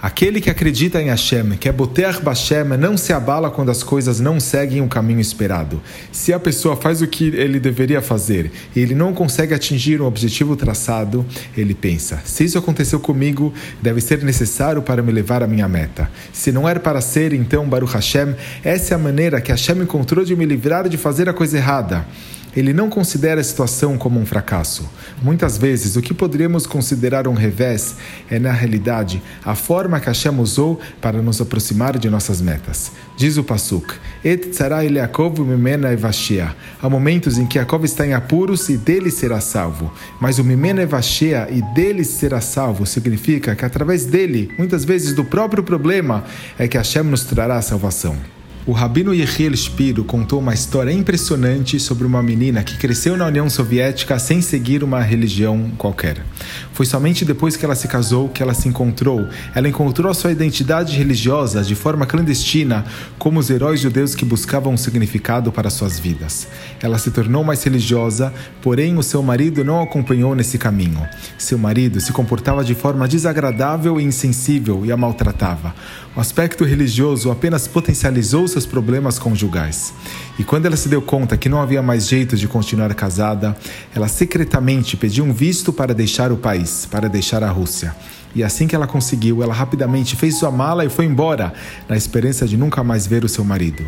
Aquele que acredita em Hashem, que é Boter Bashem, não se abala quando as coisas não seguem o caminho esperado. Se a pessoa faz o que ele deveria fazer e ele não consegue atingir o objetivo traçado, ele pensa: se isso aconteceu comigo, deve ser necessário para me levar à minha meta. Se não era para ser, então, Baruch Hashem, essa é a maneira que Hashem encontrou de me livrar de fazer a coisa errada. Ele não considera a situação como um fracasso. Muitas vezes, o que poderíamos considerar um revés é, na realidade, a forma que Hashem usou para nos aproximar de nossas metas. Diz o Pasuk, Et Yaakov mimena evashia. Há momentos em que Yaakov está em apuros e dele será salvo. Mas o mimena evashia e dele será salvo significa que através dele, muitas vezes do próprio problema, é que Hashem nos trará a salvação. O Rabino Yehiel Spiro contou uma história impressionante sobre uma menina que cresceu na União Soviética sem seguir uma religião qualquer. Foi somente depois que ela se casou que ela se encontrou. Ela encontrou a sua identidade religiosa de forma clandestina, como os heróis judeus que buscavam um significado para suas vidas. Ela se tornou mais religiosa, porém o seu marido não acompanhou nesse caminho. Seu marido se comportava de forma desagradável e insensível e a maltratava. O aspecto religioso apenas potencializou seus problemas conjugais. E quando ela se deu conta que não havia mais jeito de continuar casada, ela secretamente pediu um visto para deixar o país, para deixar a Rússia. E assim que ela conseguiu, ela rapidamente fez sua mala e foi embora, na esperança de nunca mais ver o seu marido.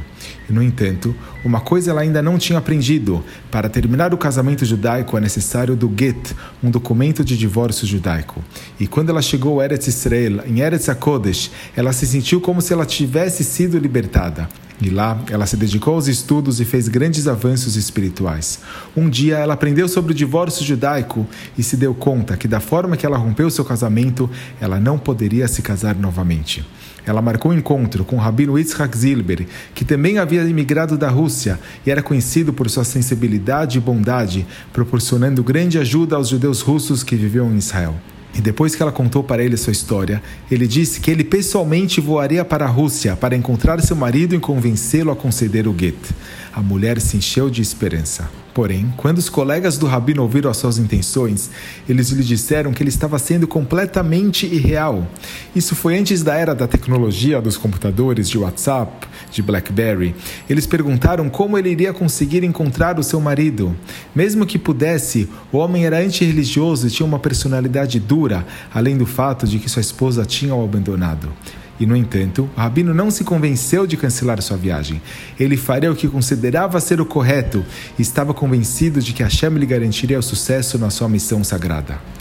E, no entanto, uma coisa ela ainda não tinha aprendido: para terminar o casamento judaico é necessário do get, um documento de divórcio judaico. E quando ela chegou a Eretz Israel, em Eretz HaKodesh, ela se sentiu como se ela tivesse sido libertada. E lá ela se dedicou aos estudos e fez grandes avanços espirituais. Um dia ela aprendeu sobre o divórcio judaico e se deu conta que, da forma que ela rompeu seu casamento, ela não poderia se casar novamente. Ela marcou um encontro com o rabino Yitzhak Zilber, que também havia imigrado da Rússia e era conhecido por sua sensibilidade e bondade, proporcionando grande ajuda aos judeus russos que viviam em Israel. E depois que ela contou para ele sua história, ele disse que ele pessoalmente voaria para a Rússia para encontrar seu marido e convencê-lo a conceder o gueto. A mulher se encheu de esperança. Porém, quando os colegas do rabino ouviram as suas intenções, eles lhe disseram que ele estava sendo completamente irreal. Isso foi antes da era da tecnologia dos computadores, de WhatsApp, de BlackBerry. Eles perguntaram como ele iria conseguir encontrar o seu marido. Mesmo que pudesse, o homem era antirreligioso e tinha uma personalidade dura, além do fato de que sua esposa tinha o abandonado. E, no entanto, o rabino não se convenceu de cancelar sua viagem. Ele faria o que considerava ser o correto e estava convencido de que Hashem lhe garantiria o sucesso na sua missão sagrada.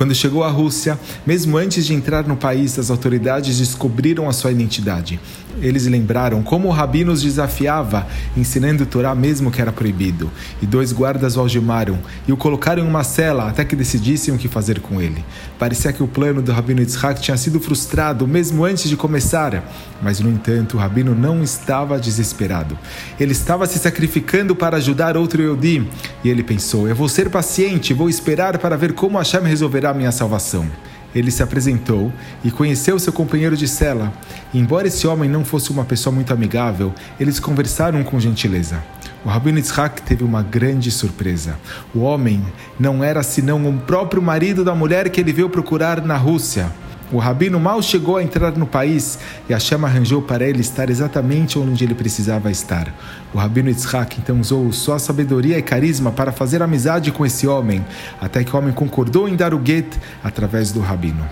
Quando chegou à Rússia, mesmo antes de entrar no país, as autoridades descobriram a sua identidade. Eles lembraram como o rabino os desafiava, ensinando o Torá mesmo que era proibido. E dois guardas o algemaram e o colocaram em uma cela até que decidissem o que fazer com ele. Parecia que o plano do rabino Yitzhak tinha sido frustrado mesmo antes de começar. Mas, no entanto, o rabino não estava desesperado. Ele estava se sacrificando para ajudar outro Yodi. E ele pensou: eu vou ser paciente, vou esperar para ver como Hashem resolverá a minha salvação ele se apresentou e conheceu seu companheiro de cela. embora esse homem não fosse uma pessoa muito amigável, eles conversaram com gentileza. O Rabino Yitzhak teve uma grande surpresa. O homem não era senão o próprio marido da mulher que ele veio procurar na Rússia. O rabino mal chegou a entrar no país e Hashem arranjou para ele estar exatamente onde ele precisava estar. O rabino Yitzhak então usou sua sabedoria e carisma para fazer amizade com esse homem, até que o homem concordou em dar o get através do rabino.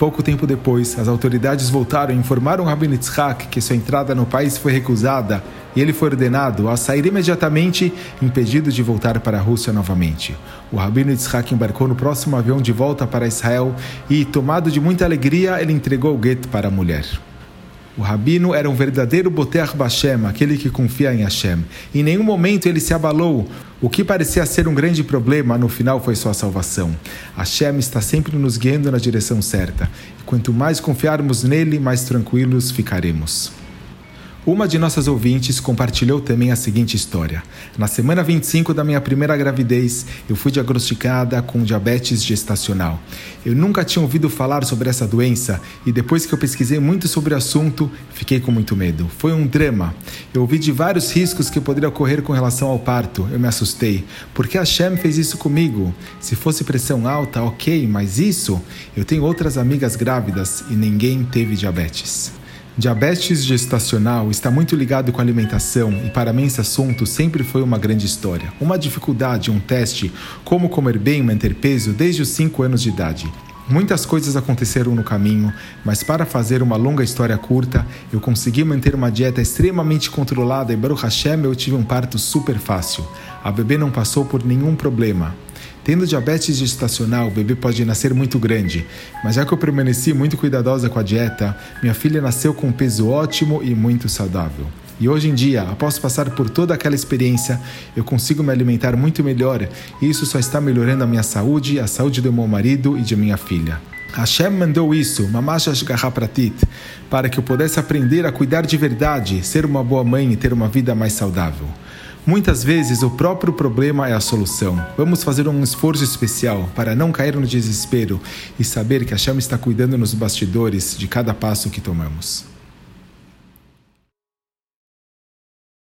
Pouco tempo depois, as autoridades voltaram e informaram o Rabino Yitzhak que sua entrada no país foi recusada e ele foi ordenado a sair imediatamente, impedido de voltar para a Rússia novamente. O Rabino Yitzhak embarcou no próximo avião de volta para Israel e, tomado de muita alegria, ele entregou o gueto para a mulher. O rabino era um verdadeiro Boter Bashem, aquele que confia em Hashem. Em nenhum momento ele se abalou. O que parecia ser um grande problema, no final foi sua salvação. Hashem está sempre nos guiando na direção certa. E quanto mais confiarmos nele, mais tranquilos ficaremos. Uma de nossas ouvintes compartilhou também a seguinte história. Na semana 25 da minha primeira gravidez, eu fui diagnosticada com diabetes gestacional. Eu nunca tinha ouvido falar sobre essa doença e depois que eu pesquisei muito sobre o assunto, fiquei com muito medo. Foi um drama. Eu ouvi de vários riscos que poderiam ocorrer com relação ao parto. Eu me assustei. Por que a Shem fez isso comigo? Se fosse pressão alta, ok, mas isso? Eu tenho outras amigas grávidas e ninguém teve diabetes. Diabetes gestacional está muito ligado com alimentação e para mim esse assunto sempre foi uma grande história. Uma dificuldade, um teste, como comer bem e manter peso desde os 5 anos de idade. Muitas coisas aconteceram no caminho, mas para fazer uma longa história curta, eu consegui manter uma dieta extremamente controlada e Baruch Hashem eu tive um parto super fácil. A bebê não passou por nenhum problema. Tendo diabetes gestacional, o bebê pode nascer muito grande, mas já que eu permaneci muito cuidadosa com a dieta, minha filha nasceu com um peso ótimo e muito saudável. E hoje em dia, após passar por toda aquela experiência, eu consigo me alimentar muito melhor e isso só está melhorando a minha saúde, a saúde do meu marido e de minha filha. Hashem mandou isso, Mamash Pratit, para que eu pudesse aprender a cuidar de verdade, ser uma boa mãe e ter uma vida mais saudável. Muitas vezes o próprio problema é a solução. Vamos fazer um esforço especial para não cair no desespero e saber que a chama está cuidando nos bastidores de cada passo que tomamos.